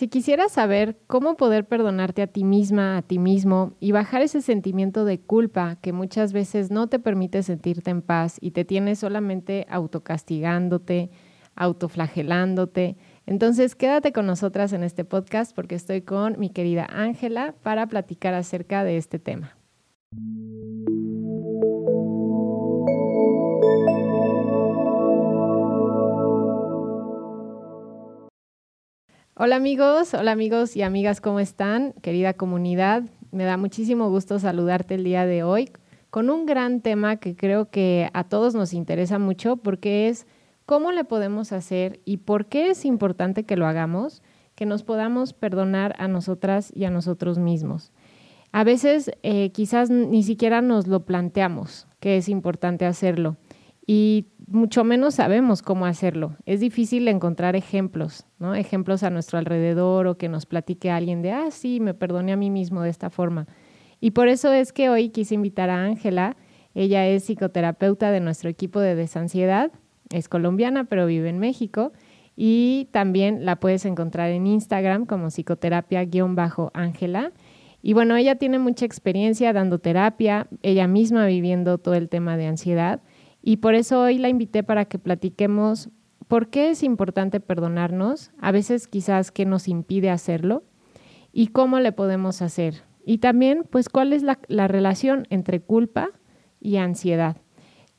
Si quisieras saber cómo poder perdonarte a ti misma, a ti mismo y bajar ese sentimiento de culpa que muchas veces no te permite sentirte en paz y te tiene solamente autocastigándote, autoflagelándote, entonces quédate con nosotras en este podcast porque estoy con mi querida Ángela para platicar acerca de este tema. Hola amigos, hola amigos y amigas, ¿cómo están? Querida comunidad, me da muchísimo gusto saludarte el día de hoy con un gran tema que creo que a todos nos interesa mucho porque es cómo le podemos hacer y por qué es importante que lo hagamos, que nos podamos perdonar a nosotras y a nosotros mismos. A veces eh, quizás ni siquiera nos lo planteamos que es importante hacerlo y mucho menos sabemos cómo hacerlo. Es difícil encontrar ejemplos, ¿no? Ejemplos a nuestro alrededor o que nos platique alguien de, ah, sí, me perdoné a mí mismo de esta forma. Y por eso es que hoy quise invitar a Ángela. Ella es psicoterapeuta de nuestro equipo de desansiedad. Es colombiana, pero vive en México. Y también la puedes encontrar en Instagram como psicoterapia-ángela. Y bueno, ella tiene mucha experiencia dando terapia, ella misma viviendo todo el tema de ansiedad. Y por eso hoy la invité para que platiquemos por qué es importante perdonarnos, a veces quizás qué nos impide hacerlo y cómo le podemos hacer. Y también, pues, cuál es la, la relación entre culpa y ansiedad.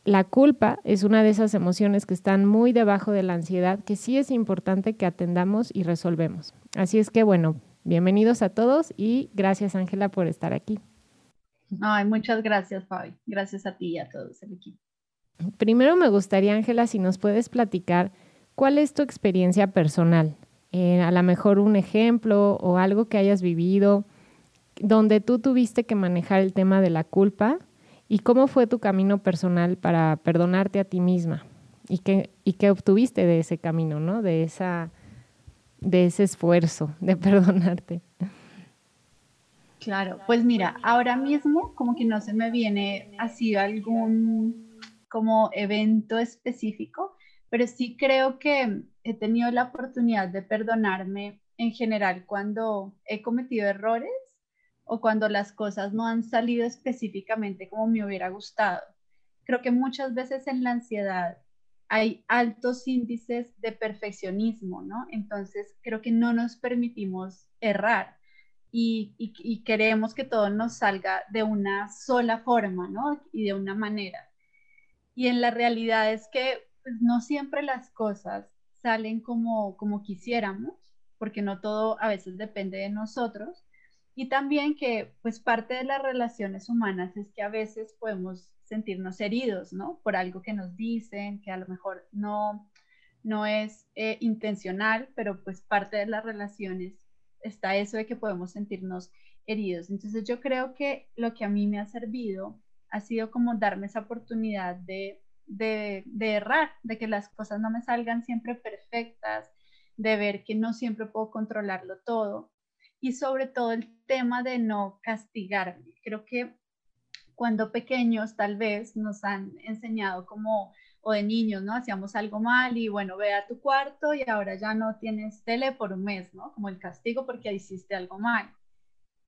La culpa es una de esas emociones que están muy debajo de la ansiedad, que sí es importante que atendamos y resolvemos. Así es que, bueno, bienvenidos a todos y gracias, Ángela, por estar aquí. Ay, muchas gracias, Fabi. Gracias a ti y a todos el equipo. Primero me gustaría, Ángela, si nos puedes platicar cuál es tu experiencia personal. Eh, a lo mejor un ejemplo o algo que hayas vivido donde tú tuviste que manejar el tema de la culpa y cómo fue tu camino personal para perdonarte a ti misma y qué, y qué obtuviste de ese camino, ¿no? De, esa, de ese esfuerzo de perdonarte. Claro, pues mira, ahora mismo como que no se me viene así algún como evento específico, pero sí creo que he tenido la oportunidad de perdonarme en general cuando he cometido errores o cuando las cosas no han salido específicamente como me hubiera gustado. Creo que muchas veces en la ansiedad hay altos índices de perfeccionismo, ¿no? Entonces creo que no nos permitimos errar y, queremos que todo nos salga de una sola forma, ¿no? Y de una manera. Y en la realidad es que pues, no siempre las cosas salen como, como quisiéramos, porque no todo a veces depende de nosotros. Y también que pues parte de las relaciones humanas es que a veces podemos sentirnos heridos, ¿no? Por algo que nos dicen, que a lo mejor no, no es eh, intencional, pero pues parte de las relaciones está eso de que podemos sentirnos heridos. Entonces yo creo que lo que a mí me ha servido ha sido como darme esa oportunidad de, de, errar, de que las cosas no me salgan siempre perfectas, de ver que no siempre puedo controlarlo todo y sobre todo el tema de no castigarme. Creo que cuando pequeños tal vez nos han enseñado como, o de niños, ¿no? Hacíamos algo mal y bueno, ve a tu cuarto y ahora ya no tienes tele por un mes, ¿no? Como el castigo porque hiciste algo mal.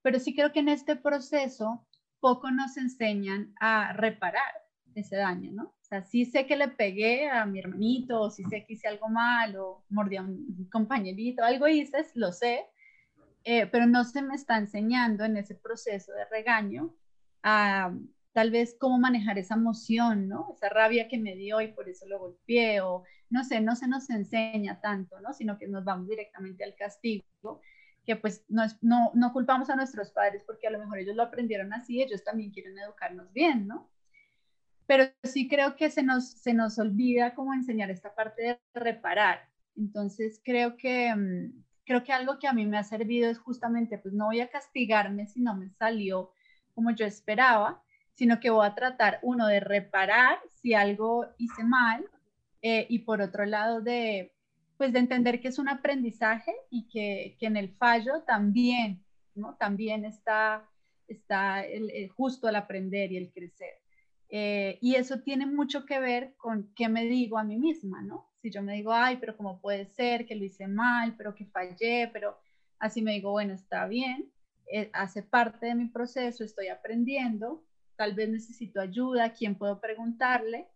Pero sí creo que en este proceso poco nos enseñan a reparar ese daño, ¿no? O sea, sé que le pegué a mi hermanito, o sí sé que hice algo mal, o mordí a un compañerito, algo hice, lo sé, eh, pero no se me está enseñando en ese proceso de regaño a tal vez cómo manejar esa emoción, ¿no? Esa rabia que me dio y por eso lo golpeé, o no sé, no se nos enseña tanto, ¿no? Sino que nos vamos directamente al castigo que pues no, no, no culpamos a nuestros padres porque a lo mejor ellos lo aprendieron así, ellos también quieren educarnos bien, ¿no? Pero sí creo que se nos, se nos olvida cómo enseñar esta parte de reparar. Entonces creo que, mm, creo que algo que a mí me ha servido es justamente, pues no voy a castigarme si no me salió como yo esperaba, sino que voy a tratar, uno, de reparar si algo hice mal, eh, y por otro lado, de pues de entender que es un aprendizaje y que, que en el fallo también, ¿no? También está, está el, justo el aprender y el crecer. Eh, y eso tiene mucho que ver con qué me digo a mí misma, ¿no? Si yo me digo, ay, pero ¿cómo puede ser que lo hice mal, pero que fallé, pero así me digo, bueno, está bien, eh, hace parte de mi proceso, estoy aprendiendo, tal vez necesito ayuda, ¿quién puedo preguntarle?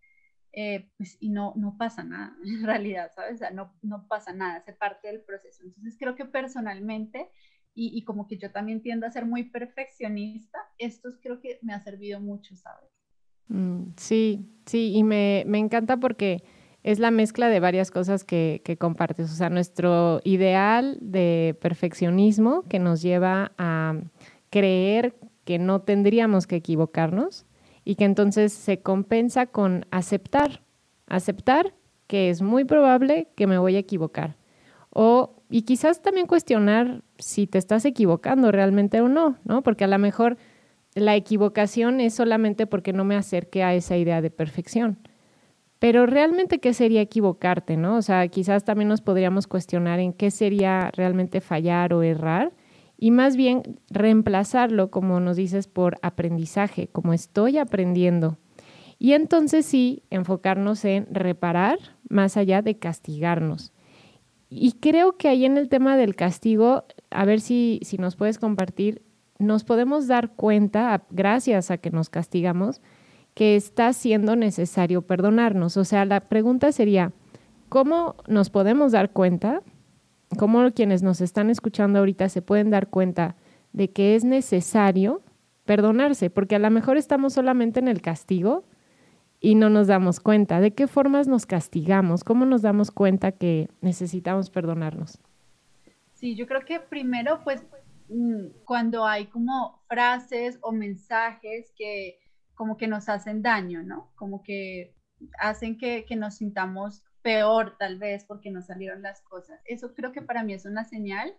Eh, pues, y no, no pasa nada, en realidad, ¿sabes? O sea, no, no pasa nada, hace parte del proceso. Entonces creo que personalmente, y, y, como que yo también tiendo a ser muy perfeccionista, esto creo que me ha servido mucho, ¿sabes? Mm, sí, sí, y me, me, encanta porque es la mezcla de varias cosas que, que compartes. O sea, nuestro ideal de perfeccionismo que nos lleva a creer que no tendríamos que equivocarnos y que entonces se compensa con aceptar, aceptar que es muy probable que me voy a equivocar. O, y quizás también cuestionar si te estás equivocando realmente o no, ¿no? Porque a lo mejor la equivocación es solamente porque no me acerqué a esa idea de perfección. Pero realmente, ¿qué sería equivocarte, no? O sea, quizás también nos podríamos cuestionar en qué sería realmente fallar o errar y más bien reemplazarlo, como nos dices, por aprendizaje, como estoy aprendiendo. Y entonces sí, enfocarnos en reparar más allá de castigarnos. Y creo que ahí en el tema del castigo, a ver si, si nos puedes compartir, nos podemos dar cuenta, gracias a que nos castigamos, que está siendo necesario perdonarnos. O sea, la pregunta sería, ¿cómo nos podemos dar cuenta cómo quienes nos están escuchando ahorita se pueden dar cuenta de que es necesario perdonarse, porque a lo mejor estamos solamente en el castigo y no nos damos cuenta. ¿De qué formas nos castigamos? ¿Cómo nos damos cuenta que necesitamos perdonarnos? Sí, yo creo que primero, pues, mm, cuando hay como frases o mensajes que como que nos hacen daño, ¿no? Como que hacen que, que nos sintamos peor tal vez porque no salieron las cosas. Eso creo que para mí es una señal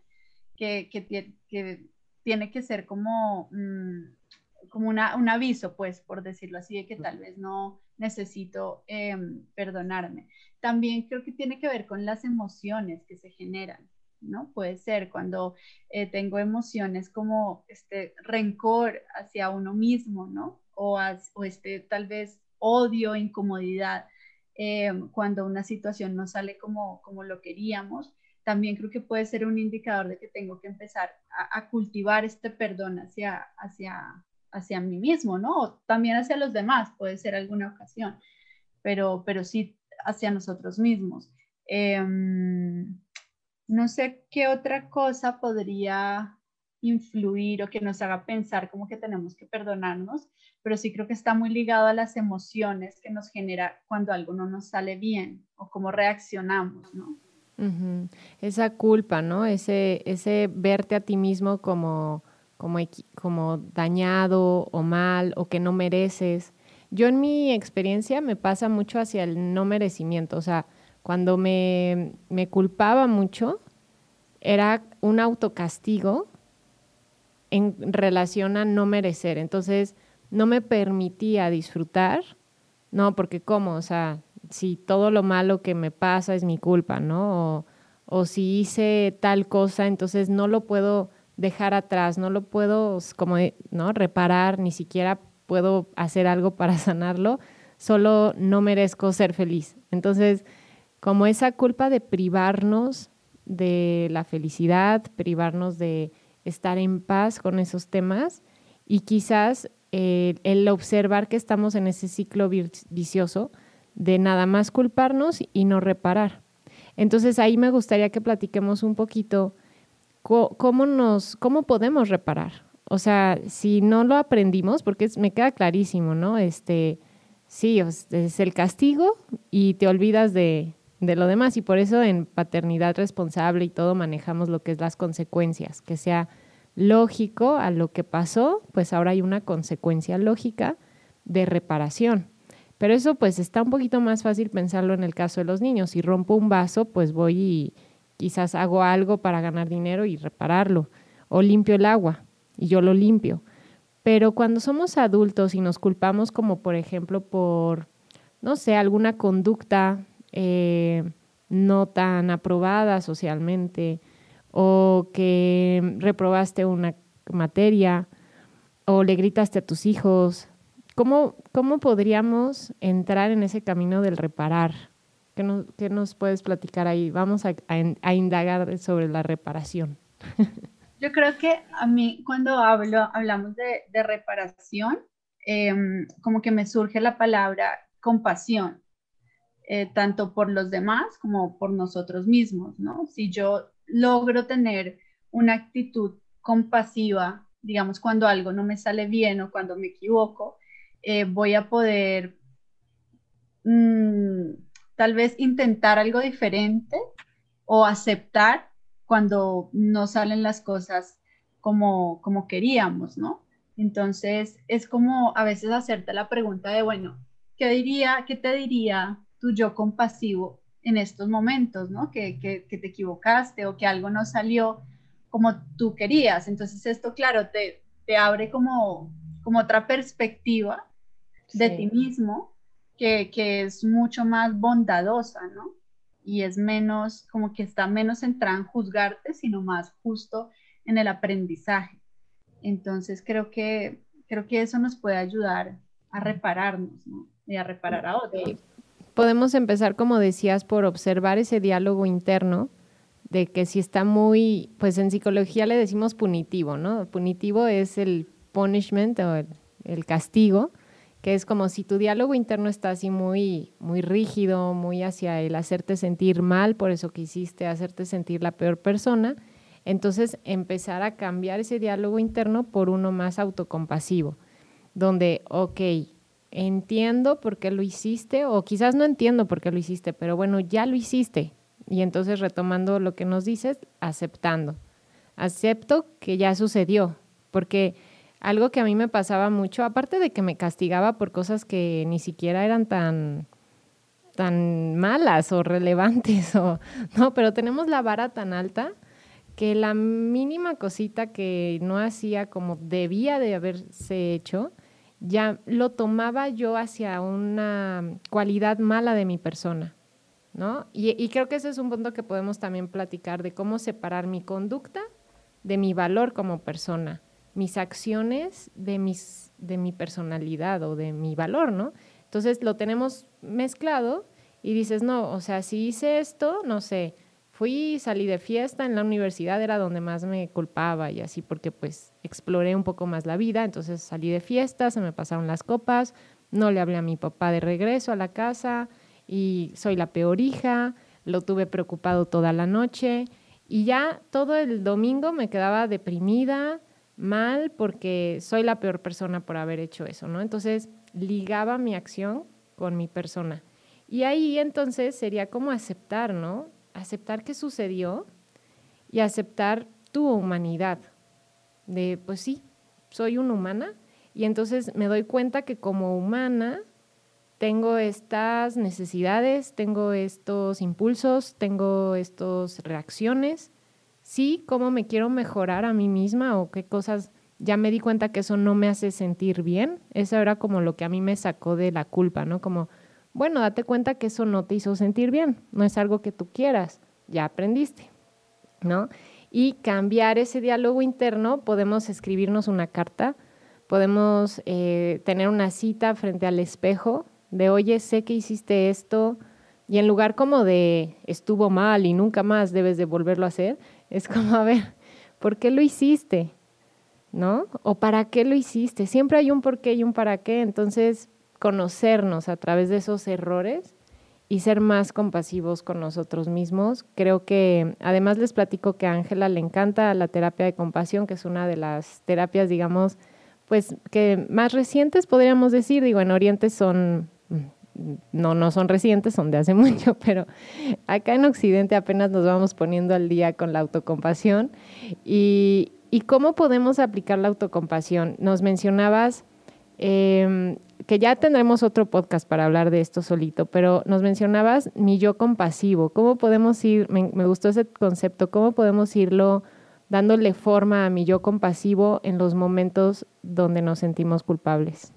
que, que, tiene que ser como, mm, como una, un aviso, pues, por decirlo así, de que tal vez no necesito em, perdonarme. También creo que tiene que ver con las emociones que se generan. ¿no? Puede ser cuando eh, tengo emociones como este rencor hacia uno mismo, ¿no? O, o este tal vez odio, incomodidad eh, cuando una situación no sale como, como lo queríamos, también creo que puede ser un indicador de que tengo que empezar a, cultivar este perdón hacia, hacia, hacia mí mismo, ¿no? O también hacia los demás, puede ser alguna ocasión, pero, pero sí hacia nosotros mismos. Em, no sé qué otra cosa podría influir o que nos haga pensar como que tenemos que perdonarnos, pero sí creo que está muy ligado a las emociones que nos genera cuando algo no nos sale bien o cómo reaccionamos, ¿no? Esa culpa, ¿no? Ese, ese verte a ti mismo como, como, como dañado o mal o que no mereces. Yo en mi experiencia me pasa mucho hacia el no merecimiento, o sea, cuando me, me culpaba mucho, era un autocastigo en relación a no merecer. Entonces, no me permitía disfrutar, no, porque cómo, o sea, si todo lo malo que me pasa es mi culpa, ¿no? O, si hice tal cosa, entonces no lo puedo dejar atrás, no lo puedo, como, ¿no? Reparar, ni siquiera puedo hacer algo para sanarlo, solo no merezco ser feliz. Entonces, como esa culpa de privarnos de la felicidad, privarnos de estar en paz con esos temas y quizás eh, el observar que estamos en ese ciclo vicioso de nada más culparnos y no reparar. Entonces ahí me gustaría que platiquemos un poquito cómo, nos, cómo podemos reparar. O sea, si no lo aprendimos, porque me queda clarísimo, ¿no? Este, sí, es el castigo y te olvidas de, de lo demás y por eso en paternidad responsable y todo manejamos lo que es las consecuencias, que sea lógico a lo que pasó, pues ahora hay una consecuencia lógica de reparación. Pero eso pues está un poquito más fácil pensarlo en el caso de los niños. Si rompo un vaso, pues voy y quizás hago algo para ganar dinero y repararlo. O limpio el agua y yo lo limpio. Pero cuando somos adultos y nos culpamos como por ejemplo por, no sé, alguna conducta eh, no tan aprobada socialmente o que reprobaste una materia o le gritaste a tus hijos. ¿Cómo, cómo podríamos entrar en ese camino del reparar? ¿Qué nos, qué nos puedes platicar ahí? Vamos a, a, indagar sobre la reparación. Yo creo que a mí cuando hablo, hablamos de, reparación, em, como que me surge la palabra compasión, eh, tanto por los demás como por nosotros mismos, ¿no? Si yo logro tener una actitud compasiva, digamos, cuando algo no me sale bien o cuando me equivoco, eh, voy a poder mm, tal vez intentar algo diferente o aceptar cuando no salen las cosas como, como queríamos, ¿no? Entonces es como a veces hacerte la pregunta de, bueno, ¿qué diría, qué te diría tu yo compasivo en estos momentos, ¿no? Que, que, te equivocaste o que algo no salió como tú querías. Entonces esto, claro, te, te abre como, como otra perspectiva de ti mismo que, que es mucho más bondadosa, ¿no? y es menos, como que está menos centrada en juzgarte, sino más justo en el aprendizaje. Entonces creo que, creo que eso nos puede ayudar a repararnos y a reparar a otros. Podemos empezar, como decías, por observar ese diálogo interno de que si está muy, pues en psicología le decimos punitivo, ¿no? Punitivo es el punishment o el, el castigo, que es como si tu diálogo interno está así muy, muy rígido, muy hacia el hacerte sentir mal por eso que hiciste, hacerte sentir la peor persona, entonces empezar a cambiar ese diálogo interno por uno más autocompasivo, donde, ok, entiendo por qué lo hiciste, o quizás no entiendo por qué lo hiciste, pero bueno, ya lo hiciste. Y entonces retomando lo que nos dices, aceptando. Acepto que ya sucedió, porque algo que a mí me pasaba mucho, aparte de que me castigaba por cosas que ni siquiera eran tan tan malas o relevantes o no, pero tenemos la vara tan alta que la mínima cosita que no hacía como debía de haberse hecho, ya lo tomaba yo hacia una cualidad mala de mi persona, ¿no? Y, creo que ese es un punto que podemos también platicar de cómo separar mi conducta de mi valor como persona mis acciones de, mis, de mi personalidad o de mi valor, ¿no? Entonces lo tenemos mezclado y dices, no, o sea, si hice esto, no sé, fui, salí de fiesta en la universidad, era donde más me culpaba y así, porque pues exploré un poco más la vida, entonces salí de fiesta, se me pasaron las copas, no le hablé a mi papá de regreso a la casa y soy la peor hija, lo tuve preocupado toda la noche y ya todo el domingo me quedaba deprimida, mal porque soy la peor persona por haber hecho eso, ¿no? Entonces ligaba mi acción con mi persona. Y ahí entonces sería como aceptar, ¿no? Aceptar que sucedió y aceptar tu humanidad. De, pues sí, soy una humana y entonces me doy cuenta que como humana tengo estas necesidades, tengo estos impulsos, tengo estas reacciones sí, cómo me quiero mejorar a mí misma o qué cosas, ya me di cuenta que eso no me hace sentir bien. Eso era como lo que a mí me sacó de la culpa, ¿no? Como, bueno, date cuenta que eso no te hizo sentir bien, no es algo que tú quieras, ya aprendiste, ¿no? Y cambiar ese diálogo interno, podemos escribirnos una carta, podemos eh, tener una cita frente al espejo de, oye, sé que hiciste esto, y en lugar como de estuvo mal y nunca más debes de volverlo a hacer, es como, a ver, ¿por qué lo hiciste? ¿No? ¿O para qué lo hiciste? Siempre hay un por qué y un para qué. Entonces, conocernos a través de esos errores y ser más compasivos con nosotros mismos. Creo que, además les platico que a Ángela le encanta la terapia de compasión, que es una de las terapias, digamos, pues que más recientes podríamos decir, digo, en Oriente son no, no son recientes, son de hace mucho, pero acá en Occidente apenas nos vamos poniendo al día con la autocompasión. ¿Y, cómo podemos aplicar la autocompasión? Nos mencionabas em, que ya tendremos otro podcast para hablar de esto solito, pero nos mencionabas mi yo compasivo. ¿Cómo podemos ir, me, me gustó ese concepto, cómo podemos irlo dándole forma a mi yo compasivo en los momentos donde nos sentimos culpables?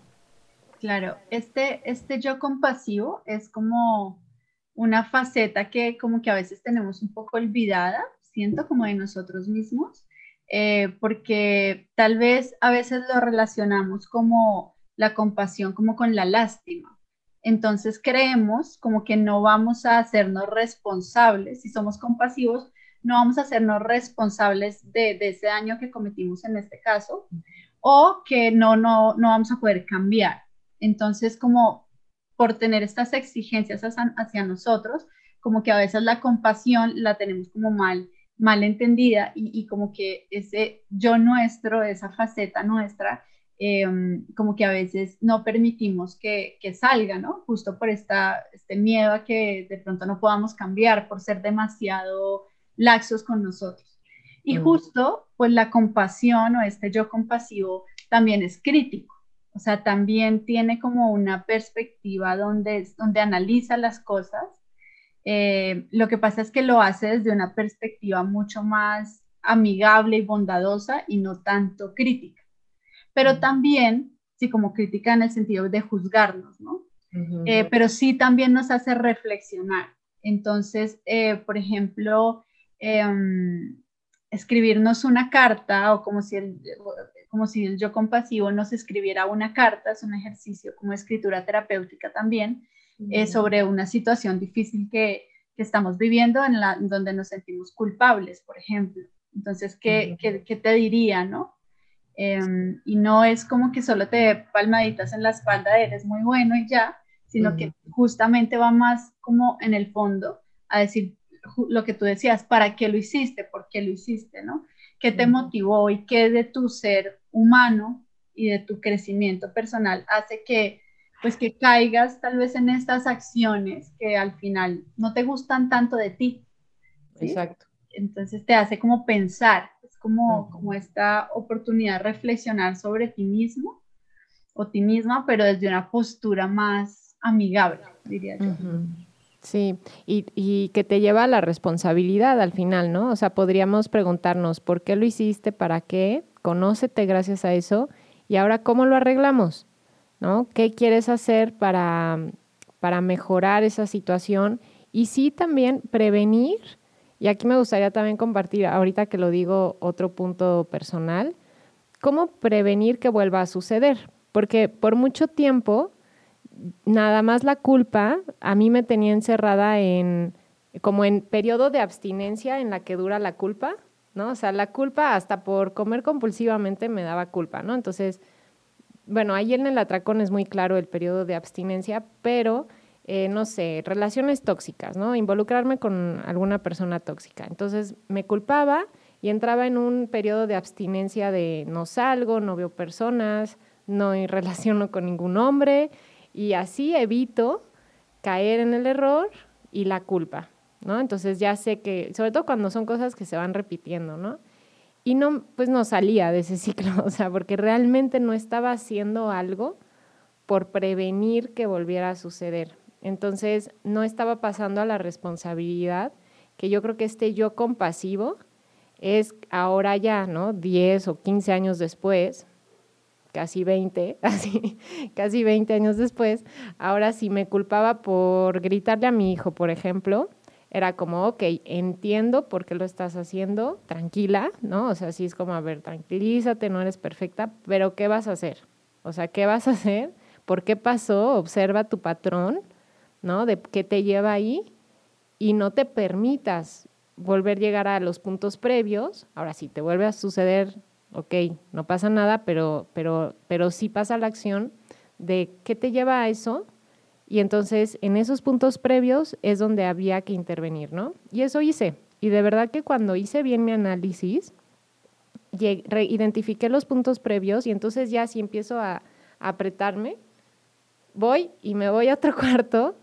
Claro, este, este yo compasivo es como una faceta que como que a veces tenemos un poco olvidada, siento como de nosotros mismos, eh, porque tal vez a veces lo relacionamos como la compasión, como con la lástima. Entonces creemos como que no vamos a hacernos responsables si somos compasivos no vamos a hacernos responsables de, ese daño que cometimos en este caso o que no, no, no vamos a poder cambiar. Entonces, como por tener estas exigencias hacia, nosotros, como que a veces la compasión la tenemos como mal, mal entendida y, como que ese yo nuestro, esa faceta nuestra, em, como que a veces no permitimos que, que, salga, ¿no? Justo por esta, este miedo a que de pronto no podamos cambiar, por ser demasiado laxos con nosotros. Y mm. justo, pues la compasión o este yo compasivo también es crítico. O sea, también tiene como una perspectiva donde, donde analiza las cosas. Eh, lo que pasa es que lo hace desde una perspectiva mucho más amigable y bondadosa y no tanto crítica. Pero también, sí, como crítica en el sentido de juzgarnos, ¿no? Eh, pero sí también nos hace reflexionar. Entonces, eh, por ejemplo, em, escribirnos una carta o como si el, como si el yo compasivo nos escribiera una carta, es un ejercicio como escritura terapéutica también, eh, sobre una situación difícil que, que estamos viviendo en la donde nos sentimos culpables, por ejemplo. Entonces, ¿qué, ¿qué, ¿qué, te diría, no? Em, y no es como que solo te dé palmaditas en la espalda, eres muy bueno y ya, sino que justamente va más como en el fondo a decir lo que tú decías, ¿para qué lo hiciste? ¿Por qué lo hiciste? ¿No? ¿Qué te motivó y qué de tu ser humano y de tu crecimiento personal hace que pues que caigas tal vez en estas acciones que al final no te gustan tanto de ti. Exacto. Entonces te hace como pensar, como, como esta oportunidad de reflexionar sobre ti mismo o ti misma, pero desde una postura más amigable, diría yo. Sí, y, y, que te lleva a la responsabilidad al final, ¿no? O sea, podríamos preguntarnos, ¿por qué lo hiciste? ¿Para qué? Conócete gracias a eso. Y ahora, ¿cómo lo arreglamos? ¿No? ¿Qué quieres hacer para, para mejorar esa situación? Y sí, también prevenir. Y aquí me gustaría también compartir, ahorita que lo digo, otro punto personal, cómo prevenir que vuelva a suceder. Porque por mucho tiempo nada más la culpa a mí me tenía encerrada en como en periodo de abstinencia en la que dura la culpa, ¿no? O sea, la culpa hasta por comer compulsivamente me daba culpa, ¿no? Entonces, bueno, ahí en el atracón es muy claro el periodo de abstinencia, pero eh, no sé, relaciones tóxicas, ¿no? Involucrarme con alguna persona tóxica. Entonces me culpaba y entraba en un periodo de abstinencia de no salgo, no veo personas, no relaciono con ningún hombre y así evito caer en el error y la culpa, ¿no? Entonces ya sé que, sobre todo cuando son cosas que se van repitiendo, ¿no? Y no, pues no salía de ese ciclo, o sea, porque realmente no estaba haciendo algo por prevenir que volviera a suceder. Entonces no estaba pasando a la responsabilidad, que yo creo que este yo compasivo es ahora ya, ¿no? 10 o 15 años después, casi 20, así, casi 20 años después, ahora sí me culpaba por gritarle a mi hijo, por ejemplo, era como, ok, entiendo por qué lo estás haciendo, tranquila, ¿no? O sea, sí es como, a ver, tranquilízate, no eres perfecta, pero ¿qué vas a hacer? O sea, ¿qué vas a hacer? ¿Por qué pasó? Observa tu patrón, ¿no? De qué te lleva ahí y no te permitas volver a llegar a los puntos previos. Ahora, si te vuelve a suceder ok, no pasa nada, pero, pero, pero sí pasa la acción de qué te lleva a eso. Y entonces en esos puntos previos es donde había que intervenir, ¿no? Y eso hice. Y de verdad que cuando hice bien mi análisis, identifiqué los puntos previos y entonces ya si empiezo a, apretarme, voy y me voy a otro cuarto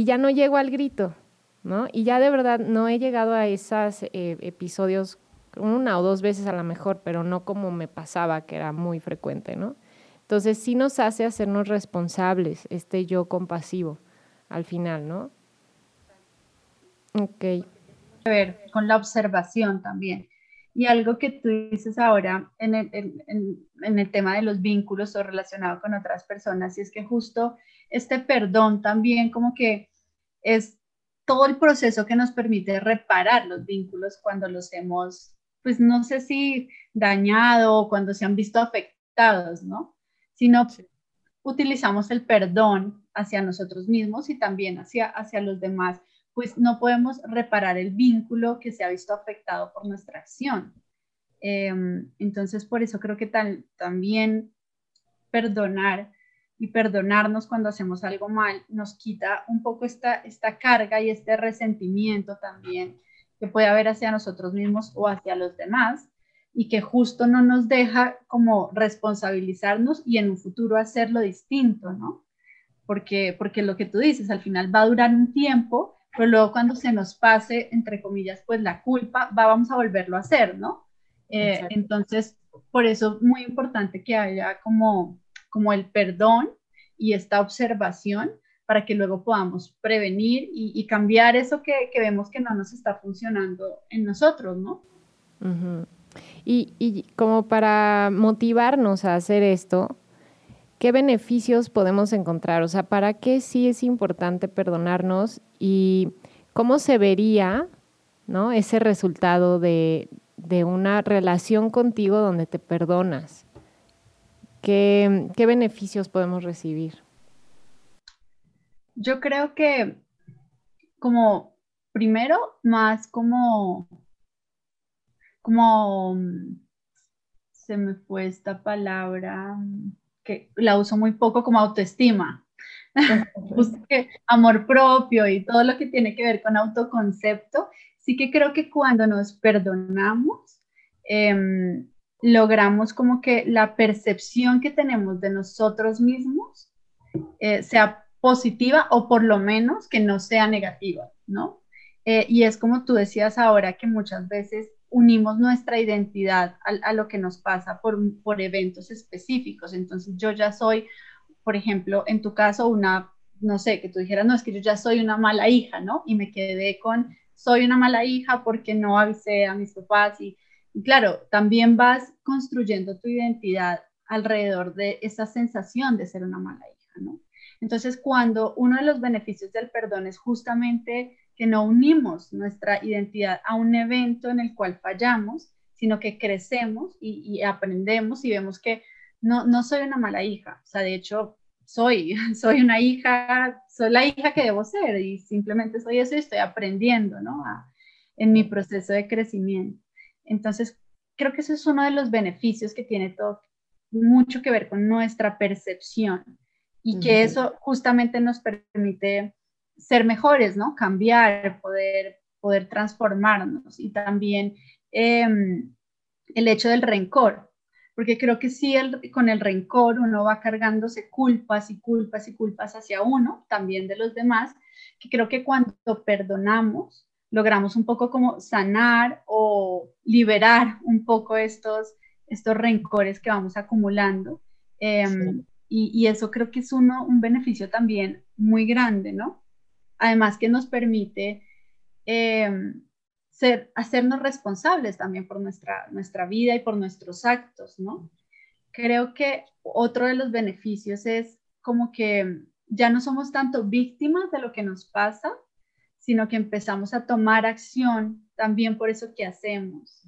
y ya no llego al grito, ¿no? Y ya de verdad no he llegado a esos eh, episodios una o dos veces a lo mejor, pero no como me pasaba, que era muy frecuente, ¿no? Entonces sí nos hace hacernos responsables, este yo compasivo al final, ¿no? Ok. A ver, con la observación también. Y algo que tú dices ahora en el, en, en el tema de los vínculos o relacionado con otras personas, y es que justo este perdón también como que es todo el proceso que nos permite reparar los vínculos cuando los hemos pues no sé si dañado o cuando se han visto afectados, ¿no? Sino utilizamos el perdón hacia nosotros mismos y también hacia, hacia los demás, pues no podemos reparar el vínculo que se ha visto afectado por nuestra acción. Em, entonces, por eso creo que tal, también perdonar y perdonarnos cuando hacemos algo mal nos quita un poco esta, esta carga y este resentimiento también que puede haber hacia nosotros mismos o hacia los demás y que justo no nos deja como responsabilizarnos y en un futuro hacerlo distinto, ¿no? Porque, porque lo que tú dices, al final va a durar un tiempo, pero luego cuando se nos pase, entre comillas, pues la culpa, va, vamos a volverlo a hacer, ¿no? Eh, entonces, por eso es muy importante que haya como como el perdón y esta observación para que luego podamos prevenir y, cambiar eso que, vemos que no nos está funcionando en nosotros, ¿no? y, y, como para motivarnos a hacer esto, ¿qué beneficios podemos encontrar? O sea, ¿para qué sí es importante perdonarnos y cómo se vería ¿no? ese resultado de, de una relación contigo donde te perdonas? ¿Qué, beneficios podemos recibir? Yo creo que como primero, más como, como, se me fue esta palabra, que la uso muy poco como autoestima. amor propio y todo lo que tiene que ver con autoconcepto, sí que creo que cuando nos perdonamos, em, logramos como que la percepción que tenemos de nosotros mismos eh, sea positiva o por lo menos que no sea negativa, ¿no? Eh, y es como tú decías ahora que muchas veces unimos nuestra identidad a, lo que nos pasa por, por eventos específicos. Entonces yo ya soy, por ejemplo, en tu caso, una, no sé, que tú dijeras, no, es que yo ya soy una mala hija, ¿no? Y me quedé con, soy una mala hija porque no avisé a mis papás y y claro, también vas construyendo tu identidad alrededor de esa sensación de ser una mala hija, ¿no? Entonces, cuando uno de los beneficios del perdón es justamente que no unimos nuestra identidad a un evento en el cual fallamos, sino que crecemos y, aprendemos y vemos que no, no soy una mala hija, o sea, de hecho, soy, soy una hija, soy la hija que debo ser y simplemente soy eso y estoy aprendiendo, ¿no? en mi proceso de crecimiento. Entonces, creo que eso es uno de los beneficios que tiene todo, mucho que ver con nuestra percepción y que eso justamente nos permite ser mejores, ¿no? Cambiar, poder, poder transformarnos y también em, el hecho del rencor, porque creo que sí, con el rencor uno va cargándose culpas y culpas y culpas hacia uno, también de los demás, que creo que cuando perdonamos, logramos un poco como sanar o liberar un poco estos, estos rencores que vamos acumulando. Em, y, eso creo que es uno, un beneficio también muy grande, ¿no? Además que nos permite em, ser, hacernos responsables también por nuestra, nuestra vida y por nuestros actos, ¿no? Creo que otro de los beneficios es como que ya no somos tanto víctimas de lo que nos pasa, sino que empezamos a tomar acción también por eso que hacemos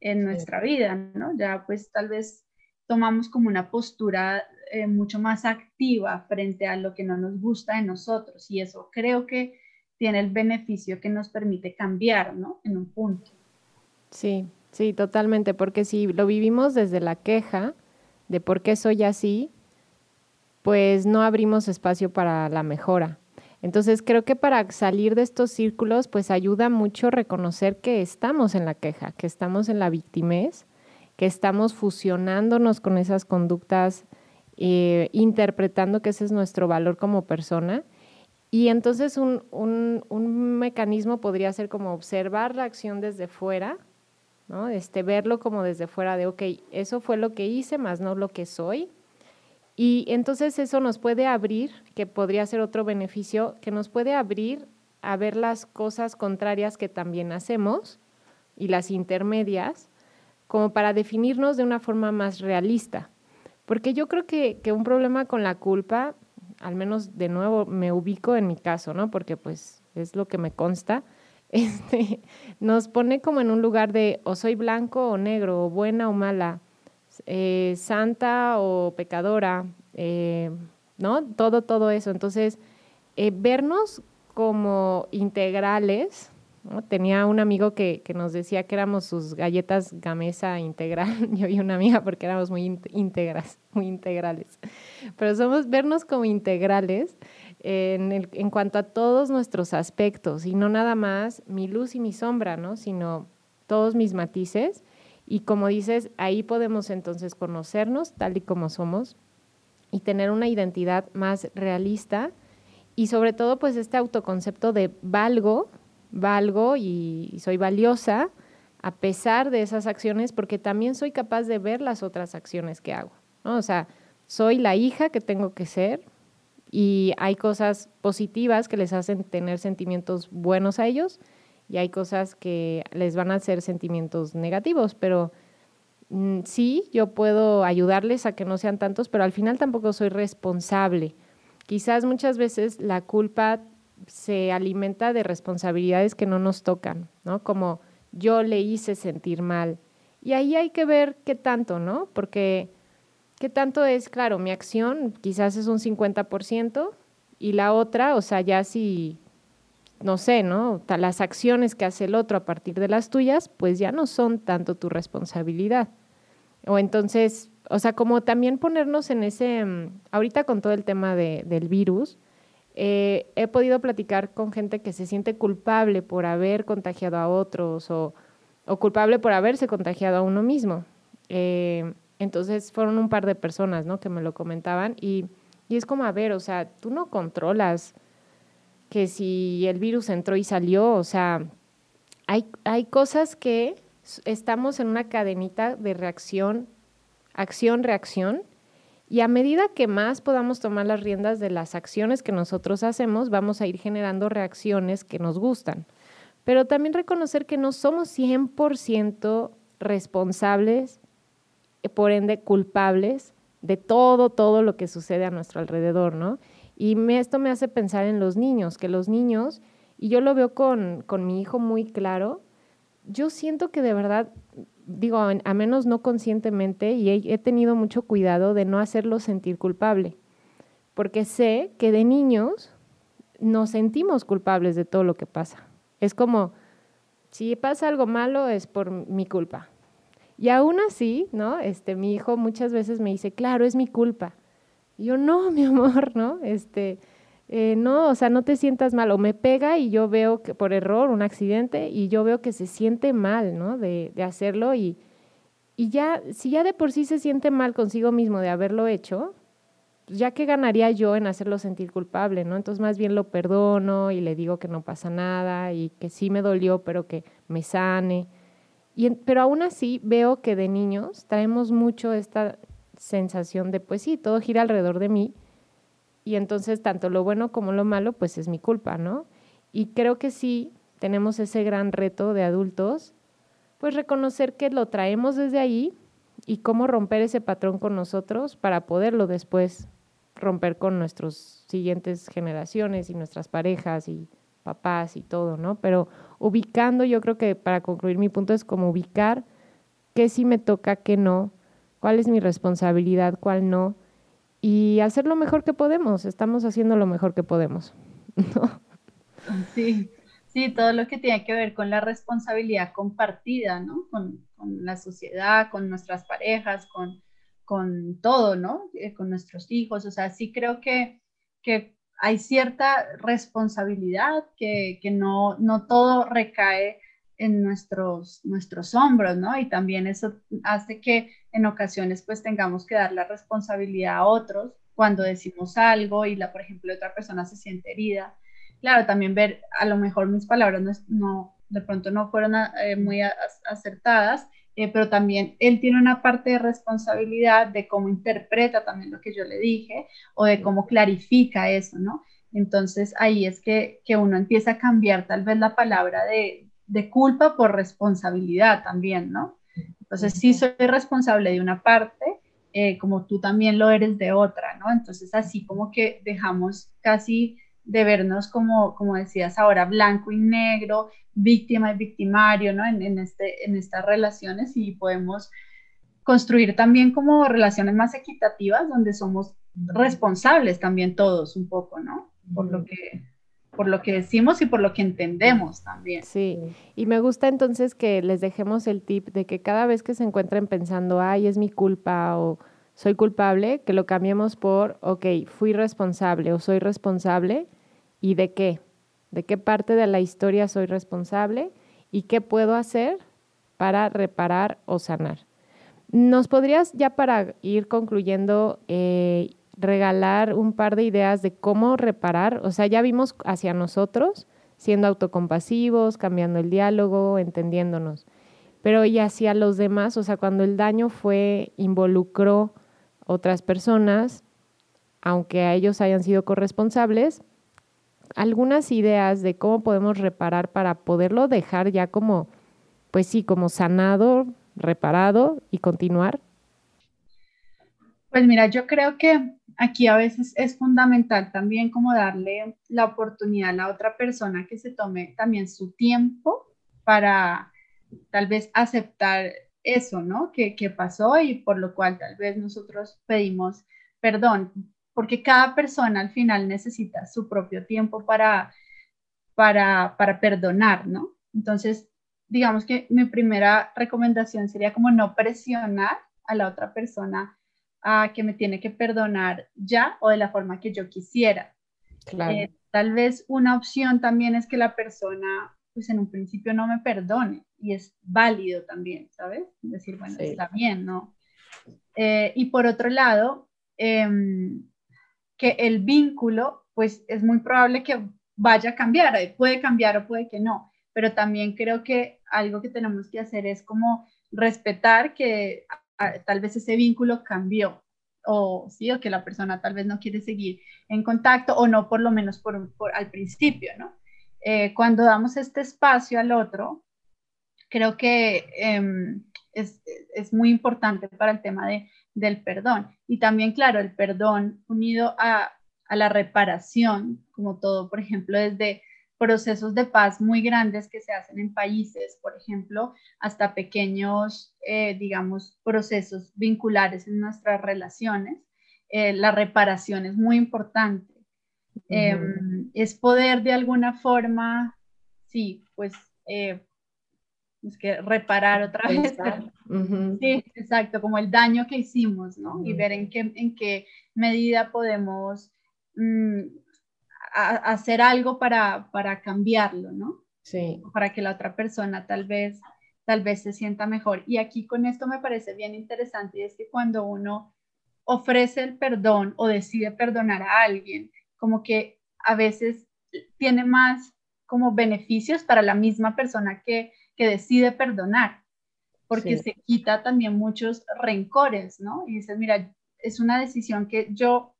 en nuestra vida, ¿no? Ya pues tal vez tomamos como una postura eh, mucho más activa frente a lo que no nos gusta de nosotros y eso creo que tiene el beneficio que nos permite cambiar, ¿no? En un punto. Sí, sí, totalmente, porque si lo vivimos desde la queja de por qué soy así, pues no abrimos espacio para la mejora. Entonces creo que para salir de estos círculos, pues ayuda mucho reconocer que estamos en la queja, que estamos en la victimez, que estamos fusionándonos con esas conductas, eh, interpretando que ese es nuestro valor como persona. Y entonces un, un, mecanismo podría ser como observar la acción desde fuera, ¿no? Este, verlo como desde fuera de, ok, eso fue lo que hice, más no lo que soy y entonces eso nos puede abrir, que podría ser otro beneficio, que nos puede abrir a ver las cosas contrarias que también hacemos y las intermedias, como para definirnos de una forma más realista. Porque yo creo que, un problema con la culpa, al menos de nuevo me ubico en mi caso, ¿no? Porque pues es lo que me consta, este, nos pone como en un lugar de o soy blanco o negro, o buena o mala, eh, santa o pecadora, eh, ¿no? Todo, todo eso. Entonces, eh, vernos como integrales. Tenía un amigo que, nos decía que éramos sus galletas gamesa integral. Yo y una amiga porque éramos muy íntegras, muy integrales. Pero somos vernos como integrales en, en, cuanto a todos nuestros aspectos y no nada más mi luz y mi sombra, ¿no? Sino todos mis matices. Y como dices, ahí podemos entonces conocernos tal y como somos y tener una identidad más realista y sobre todo pues este autoconcepto de valgo, valgo y, soy valiosa a pesar de esas acciones porque también soy capaz de ver las otras acciones que hago, ¿no? O sea, soy la hija que tengo que ser y hay cosas positivas que les hacen tener sentimientos buenos a ellos y hay cosas que les van a hacer sentimientos negativos, pero mm, sí, yo puedo ayudarles a que no sean tantos, pero al final tampoco soy responsable Quizás muchas veces la culpa se alimenta de responsabilidades que no nos tocan, ¿no? Como yo le hice sentir mal. Y ahí hay que ver qué tanto, ¿no? Porque qué tanto es, claro, mi acción quizás es un 50% y la otra, o sea, ya si, no sé, ¿no? Las acciones que hace el otro a partir de las tuyas, pues ya no son tanto tu responsabilidad. O entonces o sea, como también ponernos en ese, mm, ahorita con todo el tema del virus, eh, he podido platicar con gente que se siente culpable por haber contagiado a otros o, culpable por haberse contagiado a uno mismo. Eh, entonces fueron un par de personas, ¿no? Que me lo comentaban y, y es como, a ver, o sea, tú no controlas que si el virus entró y salió, o sea, hay, hay cosas que estamos en una cadenita de reacción acción-reacción, y a medida que más podamos tomar las riendas de las acciones que nosotros hacemos, vamos a ir generando reacciones que nos gustan. Pero también reconocer que no somos 100% responsables, eh, por ende culpables de todo, todo lo que sucede a nuestro alrededor, ¿no? Y esto me hace pensar en los niños, que los niños, y yo lo veo con, con mi hijo muy claro, yo siento que de verdad digo, a menos no conscientemente, y he, tenido mucho cuidado de no hacerlo sentir culpable, porque sé que de niños nos sentimos culpables de todo lo que pasa. Es como, si pasa algo malo es por mi culpa. Y aún así, ¿no? Este, mi hijo muchas veces me dice, claro, es mi culpa. Yo, no, mi amor, ¿no? Este, eh, no, o sea, no te sientas mal, o me pega y yo veo que por error, un accidente, y yo veo que se siente mal, ¿no? De, de hacerlo y, y ya, si ya de por sí se siente mal consigo mismo de haberlo hecho, pues ya que ganaría yo en hacerlo sentir culpable, ¿no? Entonces más bien lo perdono y le digo que no pasa nada y que sí me dolió, pero que me sane. Y, pero aún así veo que de niños traemos mucho esta sensación de, pues sí, todo gira alrededor de mí y entonces tanto lo bueno como lo malo, pues es mi culpa, ¿no? Y creo que sí tenemos ese gran reto de adultos, pues reconocer que lo traemos desde ahí y cómo romper ese patrón con nosotros para poderlo después romper con nuestras siguientes generaciones y nuestras parejas y papás y todo, ¿no? Pero ubicando, yo creo que para concluir mi punto es como ubicar qué sí me toca, qué no, cuál es mi responsabilidad, cuál no, y hacer lo mejor que podemos. Estamos haciendo lo mejor que podemos. Sí, sí, todo lo que tiene que ver con la responsabilidad compartida, ¿no? Con, la sociedad, con nuestras parejas, con, con todo, ¿no? Eh, con nuestros hijos. O sea, sí creo que, que hay cierta responsabilidad, que, que no, no todo recae en nuestros, nuestros hombros, ¿no? Y también eso hace que en ocasiones pues tengamos que dar la responsabilidad a otros cuando decimos algo y la, por ejemplo, otra persona se siente herida. Claro, también ver, a lo mejor mis palabras no, no de pronto no fueron eh, muy acertadas, eh, pero también él tiene una parte de responsabilidad de cómo interpreta también lo que yo le dije o de cómo clarifica eso, ¿no? Entonces ahí es que, que uno empieza a cambiar tal vez la palabra de, de culpa por responsabilidad también, ¿no? Entonces sí soy responsable de una parte, eh, como tú también lo eres de otra, ¿no? Entonces así como que dejamos casi de vernos como, como decías ahora, blanco y negro, víctima y victimario, ¿no? En, en, este, en estas relaciones y podemos construir también como relaciones más equitativas donde somos responsables también todos un poco, ¿no? Por lo que por lo que decimos y por lo que entendemos también. Sí, y me gusta entonces que les dejemos el tip de que cada vez que se encuentren pensando, ay, es mi culpa o soy culpable, que lo cambiemos por, ok, fui responsable o soy responsable y de qué, de qué parte de la historia soy responsable y qué puedo hacer para reparar o sanar. ¿Nos podrías ya para ir concluyendo eh, regalar un par de ideas de cómo reparar? O sea, ya vimos hacia nosotros, siendo autocompasivos, cambiando el diálogo, entendiéndonos. Pero y hacia los demás, o sea, cuando el daño fue, involucró otras personas, aunque a ellos hayan sido corresponsables, algunas ideas de cómo podemos reparar para poderlo dejar ya como, pues sí, como sanado, reparado y continuar? Pues mira, yo creo que aquí a veces es fundamental también como darle la oportunidad a la otra persona que se tome también su tiempo para tal vez aceptar eso, ¿no? Que, pasó y por lo cual tal vez nosotros pedimos perdón, porque cada persona al final necesita su propio tiempo para, para, para perdonar, ¿no? Entonces, digamos que mi primera recomendación sería como no presionar a la otra persona a que me tiene que perdonar ya o de la forma que yo quisiera. Eh, tal vez una opción también es que la persona, pues en un principio no me perdone y es válido también, ¿sabes? Decir, bueno, está bien, ¿no? Eh, y por otro lado, em, que el vínculo, pues es muy probable que vaya a cambiar, puede cambiar o puede que no, pero también creo que algo que tenemos que hacer es como respetar que tal vez ese vínculo cambió o sí o que la persona tal vez no quiere seguir en contacto o no por lo menos por, al principio no eh, cuando damos este espacio al otro creo que em, es, es, muy importante para el tema de, del perdón. Y también claro el perdón unido a, a la reparación como todo por ejemplo desde procesos de paz muy grandes que se hacen en países, por ejemplo, hasta pequeños, eh, digamos, procesos vinculares en nuestras relaciones. Eh, la reparación es muy importante. Em, es poder de alguna forma, sí, pues eh, es que reparar otra vez. Sí, exacto, como el daño que hicimos, ¿no? Y ver en qué, en qué medida podemos mm, hacer algo para, para cambiarlo, ¿no? Sí. Para que la otra persona tal vez, tal vez se sienta mejor. Y aquí con esto me parece bien interesante y es que cuando uno ofrece el perdón o decide perdonar a alguien, como que a veces tiene más como beneficios para la misma persona que, que decide perdonar, porque se quita también muchos rencores, ¿no? Y dices, mira, es una decisión que yo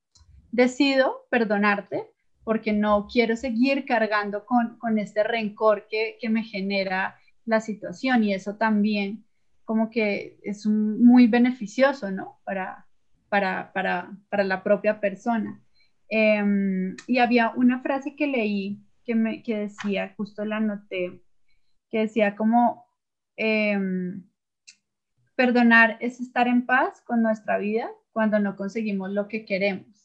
decido perdonarte porque no quiero seguir cargando con, con este rencor que, que, me genera la situación y eso también como que es muy beneficioso, ¿no? Para, para, para, para la propia persona. Em, y había una frase que leí que, me, que decía, justo la anoté, que decía como, em, perdonar es estar en paz con nuestra vida cuando no conseguimos lo que queremos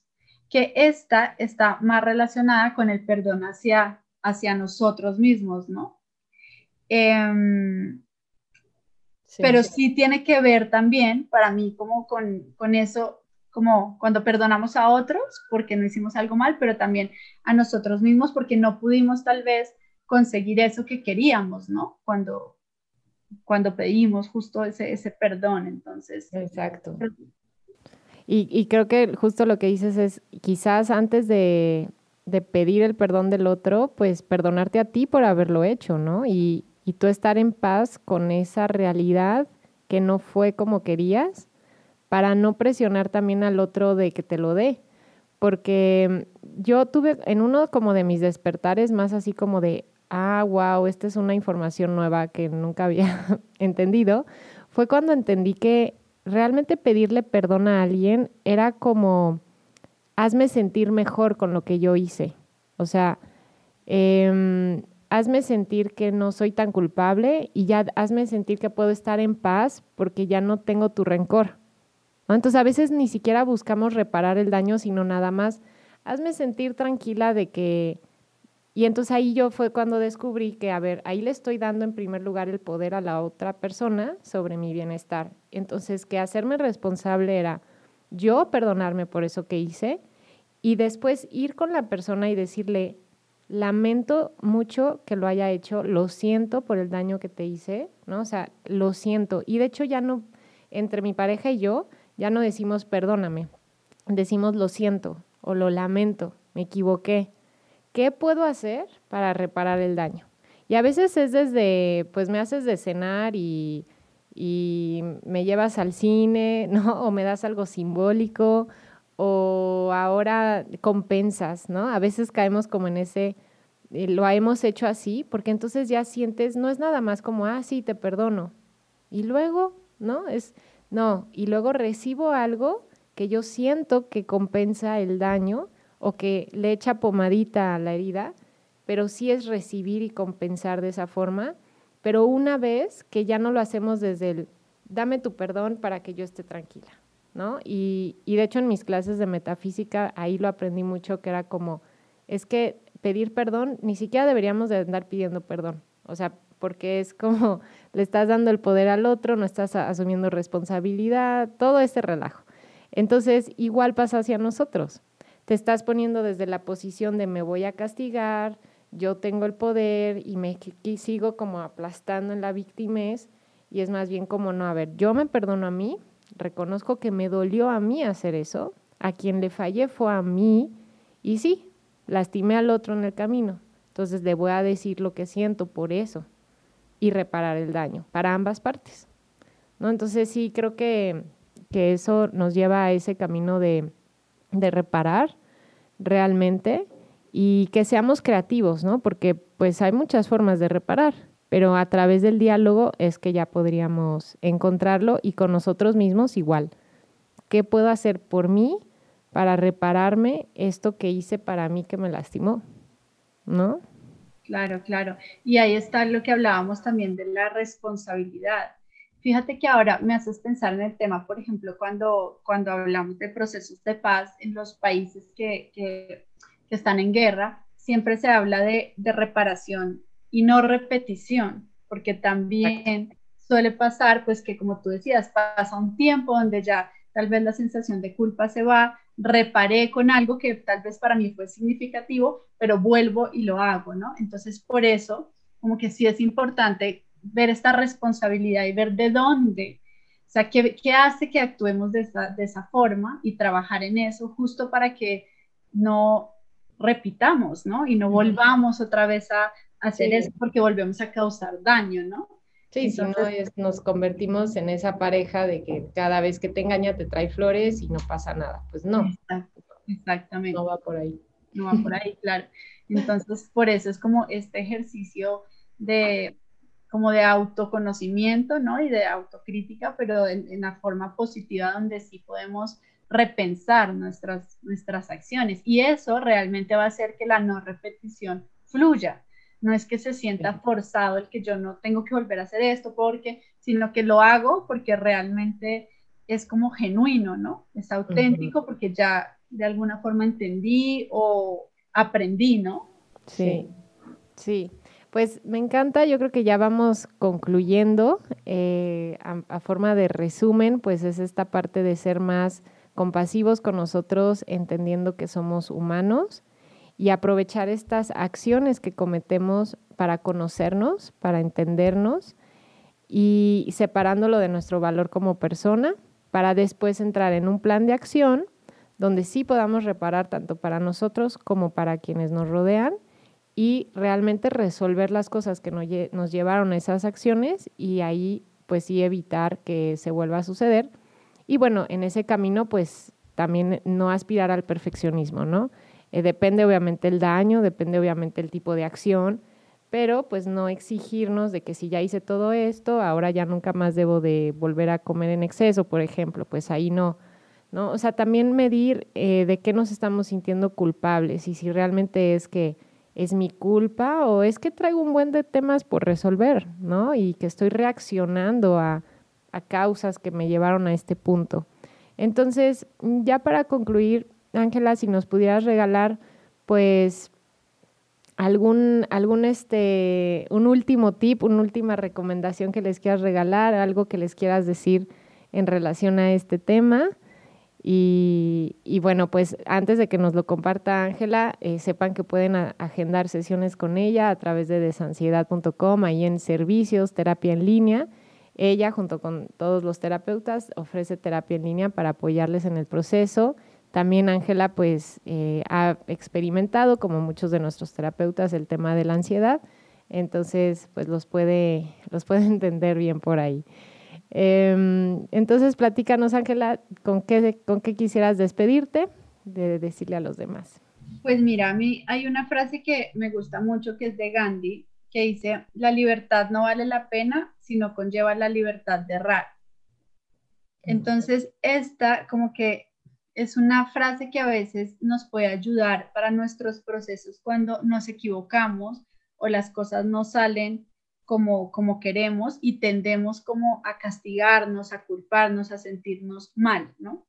que esta está más relacionada con el perdón hacia, hacia nosotros mismos, ¿no? Em, pero sí tiene que ver también, para mí, como con, con eso, como cuando perdonamos a otros porque no hicimos algo mal, pero también a nosotros mismos porque no pudimos tal vez conseguir eso que queríamos, ¿no? Cuando, cuando pedimos justo ese, ese perdón. Entonces, Exacto. Y, creo que justo lo que dices es, quizás antes de, pedir el perdón del otro, pues perdonarte a ti por haberlo hecho, ¿no? Y, y tú estar en paz con esa realidad que no fue como querías, para no presionar también al otro de que te lo dé. Porque yo tuve en uno como de mis despertares más así como de, ah, wow, esta es una información nueva que nunca había entendido, fue cuando entendí que realmente pedirle perdón a alguien era como, hazme sentir mejor con lo que yo hice. O sea, em, hazme sentir que no soy tan culpable y ya hazme sentir que puedo estar en paz porque ya no tengo tu rencor. Entonces a veces ni siquiera buscamos reparar el daño, sino nada más, hazme sentir tranquila de que Y entonces ahí yo fue cuando descubrí que, a ver, ahí le estoy dando en primer lugar el poder a la otra persona sobre mi bienestar. Entonces, que hacerme responsable era yo perdonarme por eso que hice y después ir con la persona y decirle, lamento mucho que lo haya hecho, lo siento por el daño que te hice, ¿no? O sea, lo siento. Y de hecho ya no, entre mi pareja y yo, ya no decimos perdóname, decimos lo siento o lo lamento, me equivoqué. ¿Qué puedo hacer para reparar el daño? Y a veces es desde, pues me haces de cenar y, me llevas al cine, ¿no? O me das algo simbólico, o ahora compensas, ¿no? A veces caemos como en ese, eh, lo hemos hecho así, porque entonces ya sientes, no es nada más como, ah, sí, te perdono. Y luego, ¿no? Es, no, y luego recibo algo que yo siento que compensa el daño o que le echa pomadita a la herida, pero sí es recibir y compensar de esa forma, pero una vez que ya no lo hacemos desde el, dame tu perdón para que yo esté tranquila ¿no? Y, de hecho en mis clases de metafísica ahí lo aprendí mucho, que era como, es que pedir perdón, ni siquiera deberíamos de andar pidiendo perdón, o sea, porque es como le estás dando el poder al otro, no estás asumiendo responsabilidad, todo ese relajo. Entonces, igual pasa hacia nosotros. Te estás poniendo desde la posición de me voy a castigar, yo tengo el poder y me sigo como aplastando en la victimez y es más bien como no, a ver, yo me perdono a mí, reconozco que me dolió a mí hacer eso, a quien le fallé fue a mí y sí, lastimé al otro en el camino. Entonces le voy a decir lo que siento por eso y reparar el daño para ambas partes. ¿no? Entonces sí creo que, que eso nos lleva a ese camino de, de reparar realmente y que seamos creativos, ¿no? Porque pues hay muchas formas de reparar pero a través del diálogo es que ya podríamos encontrarlo y con nosotros mismos igual. ¿Qué puedo hacer por mí para repararme esto que hice para mí que me lastimó? ¿No? Claro, claro. Y ahí está lo que hablábamos también de la responsabilidad. Fíjate que ahora me haces pensar en el tema, por ejemplo, cuando, cuando hablamos de procesos de paz en los países que, que, que están en guerra, siempre se habla de, de reparación y no repetición, porque también suele pasar, pues que como tú decías, pasa un tiempo donde ya tal vez la sensación de culpa se va, reparé con algo que tal vez para mí fue significativo, pero vuelvo y lo hago, ¿no? Entonces, por eso, como que sí es importante ver esta responsabilidad y ver de dónde, o sea, qué, qué hace que actuemos de esa, de esa forma y trabajar en eso justo para que no repitamos, ¿no? Y no volvamos otra vez a hacer eso porque volvemos a causar daño, ¿no? Sí, si no nos convertimos en esa pareja de que cada vez que te engaña te trae flores y no pasa nada. Pues no. exactamente. No va por ahí. No va por ahí, claro. Entonces, por eso es como este ejercicio de como de autoconocimiento, ¿no? Y de autocrítica, pero en, en la forma positiva donde sí podemos repensar nuestras, nuestras acciones. Y eso realmente va a hacer que la no repetición fluya, no es que se sienta forzado el que yo no tengo que volver a hacer esto porque, sino que lo hago porque realmente es como genuino, ¿no? Es auténtico porque ya de alguna forma entendí o aprendí, ¿no? Sí, sí. Pues me encanta, yo creo que ya vamos concluyendo. Eh, a, forma de resumen, pues es esta parte de ser más compasivos con nosotros, entendiendo que somos humanos, y aprovechar estas acciones que cometemos para conocernos, para entendernos y separándolo de nuestro valor como persona, para después entrar en un plan de acción donde sí podamos reparar tanto para nosotros como para quienes nos rodean y realmente resolver las cosas que nos llevaron a esas acciones y ahí pues sí evitar que se vuelva a suceder. Y bueno, en ese camino pues también no aspirar al perfeccionismo, ¿no? Eh, depende obviamente el daño, depende obviamente el tipo de acción, pero pues no exigirnos de que si ya hice todo esto, ahora ya nunca más debo de volver a comer en exceso, por ejemplo, pues ahí no, ¿no? O sea, también medir eh, de qué nos estamos sintiendo culpables y si realmente es que es mi culpa o es que traigo un buen de temas por resolver, ¿no? Y que estoy reaccionando a, a causas que me llevaron a este punto. Entonces, ya para concluir, Ángela, si nos pudieras regalar, pues, algún, algún este, un último tip, una última recomendación que les quieras regalar, algo que les quieras decir en relación a este tema. Y, bueno, pues antes de que nos lo comparta Ángela, eh, sepan que pueden agendar sesiones con ella a través de desansiedad.com, ahí en servicios, terapia en línea. Ella, junto con todos los terapeutas, ofrece terapia en línea para apoyarles en el proceso. También Ángela, pues, eh, ha experimentado, como muchos de nuestros terapeutas, el tema de la ansiedad. Entonces, pues los puede, los puede entender bien por ahí. Em, entonces, platícanos, Ángela, ¿con qué, ¿con qué quisieras despedirte de decirle a los demás? Pues mira, a mí hay una frase que me gusta mucho que es de Gandhi, que dice, la libertad no vale la pena, sino conlleva la libertad de errar. Entonces, esta como que es una frase que a veces nos puede ayudar para nuestros procesos cuando nos equivocamos o las cosas no salen como, como queremos y tendemos como a castigarnos, a culparnos, a sentirnos mal, ¿no?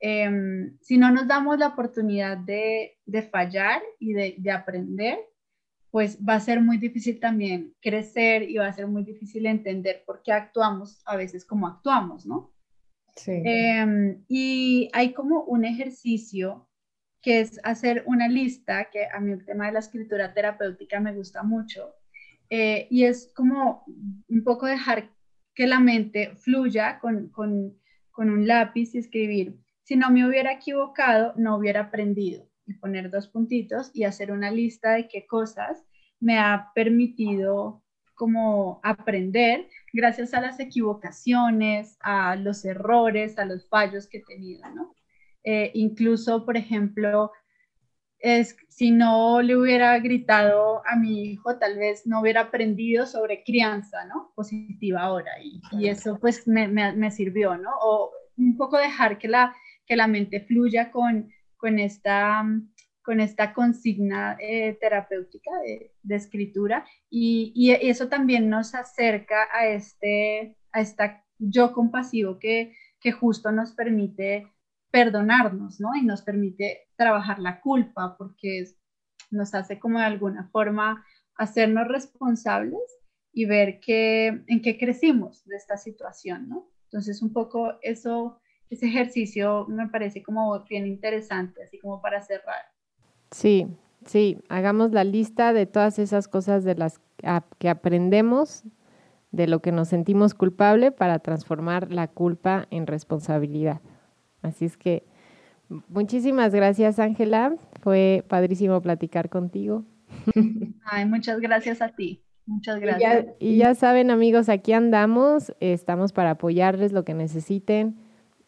Em, si no nos damos la oportunidad de, fallar y de, aprender, pues va a ser muy difícil también crecer y va a ser muy difícil entender por qué actuamos a veces como actuamos, ¿no? Sí. Em, y hay como un ejercicio que es hacer una lista, que a mí el tema de la escritura terapéutica me gusta mucho, eh, y es como un poco dejar que la mente fluya con, con, con un lápiz y escribir. Si no me hubiera equivocado, no hubiera aprendido. Y poner dos puntitos y hacer una lista de qué cosas me ha permitido como aprender gracias a las equivocaciones, a los errores, a los fallos que he tenido, ¿no? Eh, incluso, por ejemplo, es si no le hubiera gritado a mi hijo, tal vez no hubiera aprendido sobre crianza, ¿no? Positiva ahora. Y, y eso pues me, me, me, sirvió, ¿no? O un poco dejar que la, que la mente fluya con, con, esta, con esta consigna eh, terapéutica de, de escritura. Y, y, eso también nos acerca a este, a esta yo compasivo que, que justo nos permite perdonarnos, ¿no? Y nos permite trabajar la culpa porque nos hace como de alguna forma hacernos responsables y ver que, en qué crecimos de esta situación, ¿no? Entonces, un poco eso, ese ejercicio me parece como bien interesante, así como para cerrar. Sí, sí, hagamos la lista de todas esas cosas de las que aprendemos, de lo que nos sentimos culpable para transformar la culpa en responsabilidad. Así es que muchísimas gracias, Ángela. Fue padrísimo platicar contigo. Ay, muchas gracias a ti. Muchas gracias. Y ya, saben, amigos, aquí andamos. Estamos para apoyarles lo que necesiten.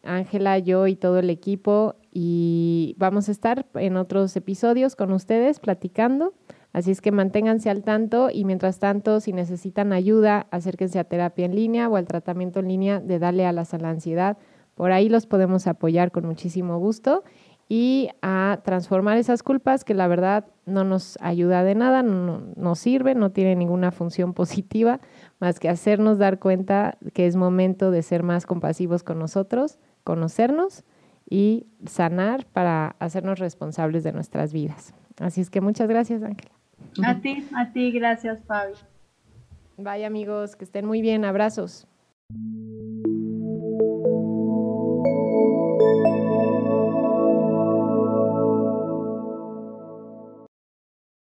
Ángela, yo y todo el equipo. Y vamos a estar en otros episodios con ustedes platicando. Así es que manténganse al tanto y mientras tanto, si necesitan ayuda, acérquense a terapia en línea o al tratamiento en línea de Dale Alas a la Ansiedad. Por ahí los podemos apoyar con muchísimo gusto y a transformar esas culpas que la verdad no nos ayuda de nada, no nos sirve, no tiene ninguna función positiva más que hacernos dar cuenta que es momento de ser más compasivos con nosotros, conocernos y sanar para hacernos responsables de nuestras vidas. Así es que muchas gracias, Ángela. A ti, a ti, gracias, Fabi. Bye amigos, que estén muy bien, abrazos.